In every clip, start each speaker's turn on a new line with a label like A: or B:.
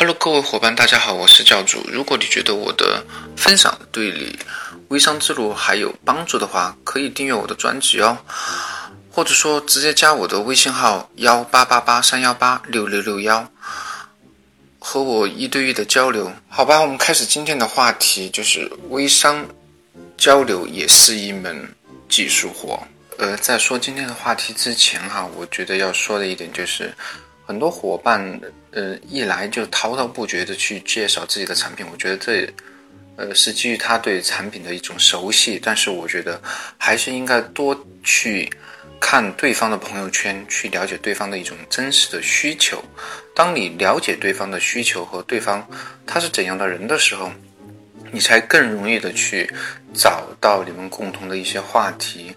A: Hello，各位伙伴，大家好，我是教主。如果你觉得我的分享对你微商之路还有帮助的话，可以订阅我的专辑哦，或者说直接加我的微信号幺八八八三幺八六六六幺，和我一对一的交流。好吧，我们开始今天的话题，就是微商交流也是一门技术活。呃，在说今天的话题之前哈，我觉得要说的一点就是。很多伙伴，呃，一来就滔滔不绝的去介绍自己的产品，我觉得这，呃，是基于他对产品的一种熟悉。但是我觉得还是应该多去看对方的朋友圈，去了解对方的一种真实的需求。当你了解对方的需求和对方他是怎样的人的时候，你才更容易的去找到你们共同的一些话题，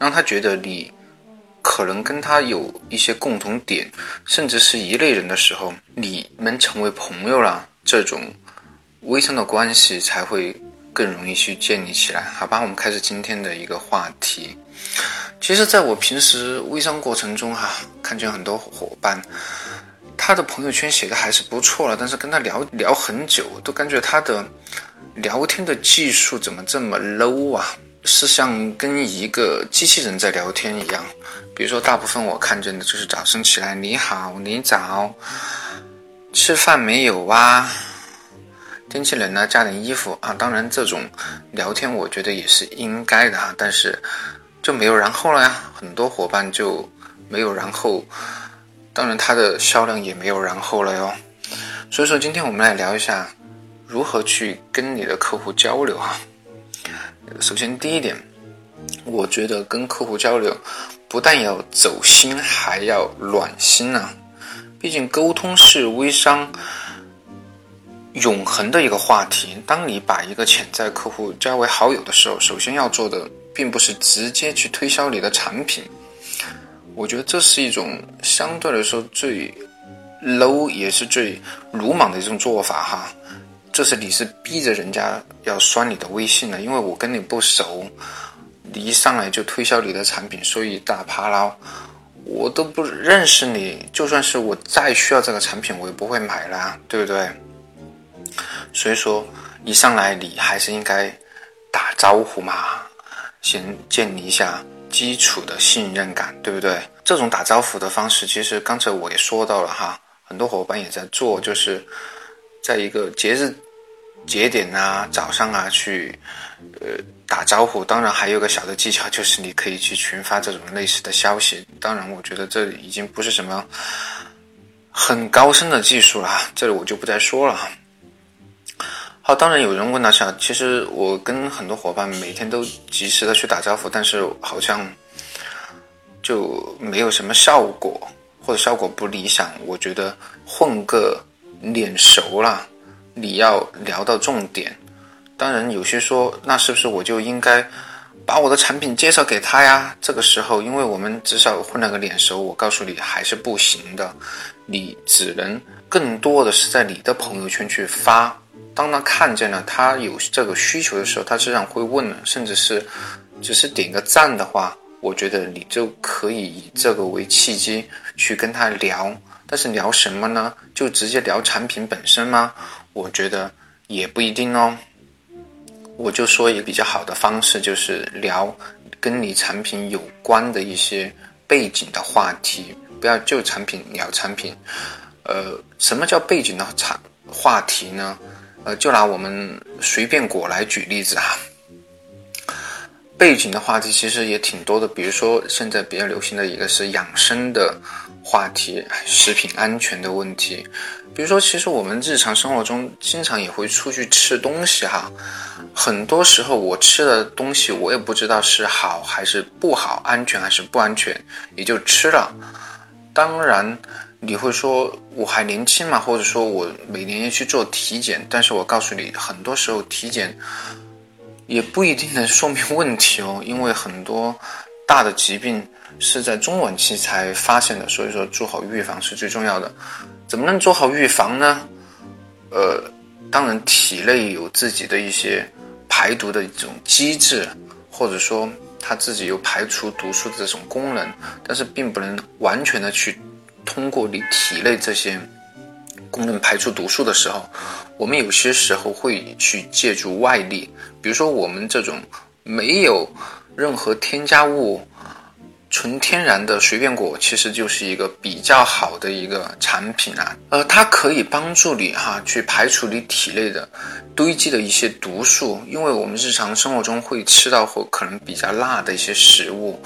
A: 让他觉得你。可能跟他有一些共同点，甚至是一类人的时候，你们成为朋友了，这种微商的关系才会更容易去建立起来。好吧，我们开始今天的一个话题。其实，在我平时微商过程中，哈，看见很多伙伴，他的朋友圈写的还是不错了，但是跟他聊聊很久，都感觉他的聊天的技术怎么这么 low 啊？是像跟一个机器人在聊天一样。比如说，大部分我看见的就是早上起来，你好，你早，吃饭没有啊？天气冷了，加点衣服啊。当然，这种聊天我觉得也是应该的啊，但是就没有然后了呀。很多伙伴就没有然后，当然他的销量也没有然后了哟。所以说，今天我们来聊一下如何去跟你的客户交流哈。首先，第一点，我觉得跟客户交流。不但要走心，还要暖心呢。毕竟沟通是微商永恒的一个话题。当你把一个潜在客户加为好友的时候，首先要做的并不是直接去推销你的产品。我觉得这是一种相对来说最 low 也是最鲁莽的一种做法哈。这是你是逼着人家要删你的微信了，因为我跟你不熟。你一上来就推销你的产品，说一大趴啦，我都不认识你，就算是我再需要这个产品，我也不会买啦，对不对？所以说，一上来你还是应该打招呼嘛，先建立一下基础的信任感，对不对？这种打招呼的方式，其实刚才我也说到了哈，很多伙伴也在做，就是在一个节日节点啊，早上啊去，呃。打招呼，当然还有个小的技巧，就是你可以去群发这种类似的消息。当然，我觉得这已经不是什么很高深的技术了，这里我就不再说了。好，当然有人问了，下，其实我跟很多伙伴每天都及时的去打招呼，但是好像就没有什么效果，或者效果不理想。我觉得混个脸熟了，你要聊到重点。当然，有些说，那是不是我就应该把我的产品介绍给他呀？这个时候，因为我们至少混了个脸熟，我告诉你还是不行的。你只能更多的是在你的朋友圈去发。当他看见了他有这个需求的时候，他自然会问，甚至是只是点个赞的话，我觉得你就可以以这个为契机去跟他聊。但是聊什么呢？就直接聊产品本身吗？我觉得也不一定哦。我就说一个比较好的方式，就是聊跟你产品有关的一些背景的话题，不要就产品聊产品。呃，什么叫背景的产话题呢？呃，就拿我们随便果来举例子啊。背景的话题其实也挺多的，比如说现在比较流行的一个是养生的话题，食品安全的问题。比如说，其实我们日常生活中经常也会出去吃东西哈，很多时候我吃的东西我也不知道是好还是不好，安全还是不安全，也就吃了。当然，你会说我还年轻嘛，或者说我每年要去做体检，但是我告诉你，很多时候体检也不一定能说明问题哦，因为很多大的疾病是在中晚期才发现的，所以说做好预防是最重要的。怎么能做好预防呢？呃，当然，体内有自己的一些排毒的一种机制，或者说它自己有排除毒素的这种功能，但是并不能完全的去通过你体内这些功能排出毒素的时候，我们有些时候会去借助外力，比如说我们这种没有任何添加物、纯天然的随便果，其实就是一个比较好的一个产品啊。呃，它可以帮助你哈去排除你体内的堆积的一些毒素，因为我们日常生活中会吃到或可能比较辣的一些食物，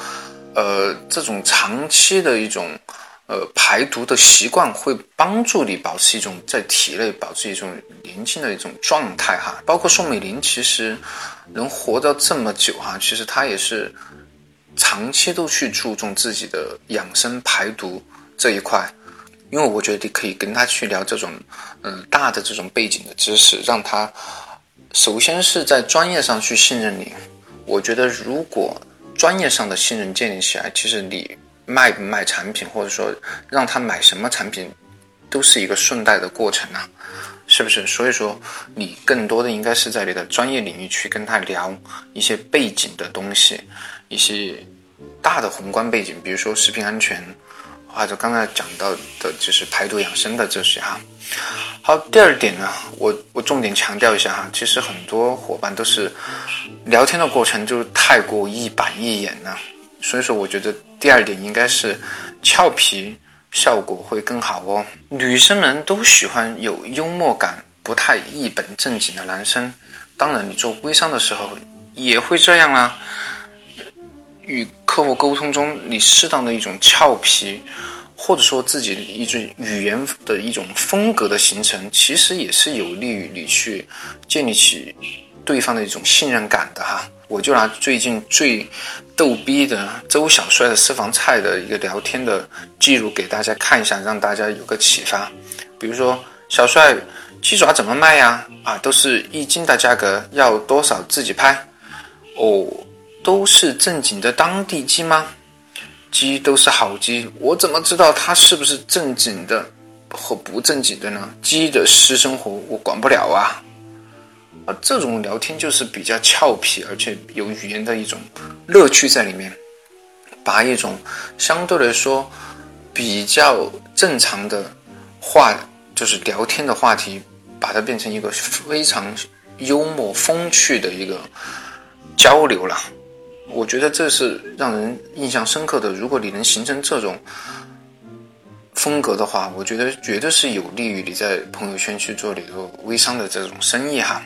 A: 呃，这种长期的一种。呃，排毒的习惯会帮助你保持一种在体内保持一种年轻的一种状态哈。包括宋美龄，其实能活到这么久哈，其实她也是长期都去注重自己的养生排毒这一块。因为我觉得你可以跟她去聊这种嗯大的这种背景的知识，让她首先是在专业上去信任你。我觉得如果专业上的信任建立起来，其实你。卖不卖产品，或者说让他买什么产品，都是一个顺带的过程啊，是不是？所以说，你更多的应该是在你的专业领域去跟他聊一些背景的东西，一些大的宏观背景，比如说食品安全，或者刚才讲到的就是排毒养生的这些哈。好，第二点呢，我我重点强调一下哈，其实很多伙伴都是聊天的过程就是太过一板一眼了。所以说，我觉得第二点应该是俏皮效果会更好哦。女生们都喜欢有幽默感、不太一本正经的男生。当然，你做微商的时候也会这样啦。与客户沟通中，你适当的一种俏皮，或者说自己一种语言的一种风格的形成，其实也是有利于你去建立起对方的一种信任感的哈。我就拿最近最逗逼的周小帅的私房菜的一个聊天的记录给大家看一下，让大家有个启发。比如说，小帅，鸡爪怎么卖呀？啊，都是一斤的价格，要多少自己拍？哦，都是正经的当地鸡吗？鸡都是好鸡，我怎么知道它是不是正经的和不正经的呢？鸡的私生活我管不了啊。啊，这种聊天就是比较俏皮，而且有语言的一种乐趣在里面，把一种相对来说比较正常的话，就是聊天的话题，把它变成一个非常幽默风趣的一个交流了。我觉得这是让人印象深刻的。如果你能形成这种风格的话，我觉得绝对是有利于你在朋友圈去做你的微商的这种生意哈。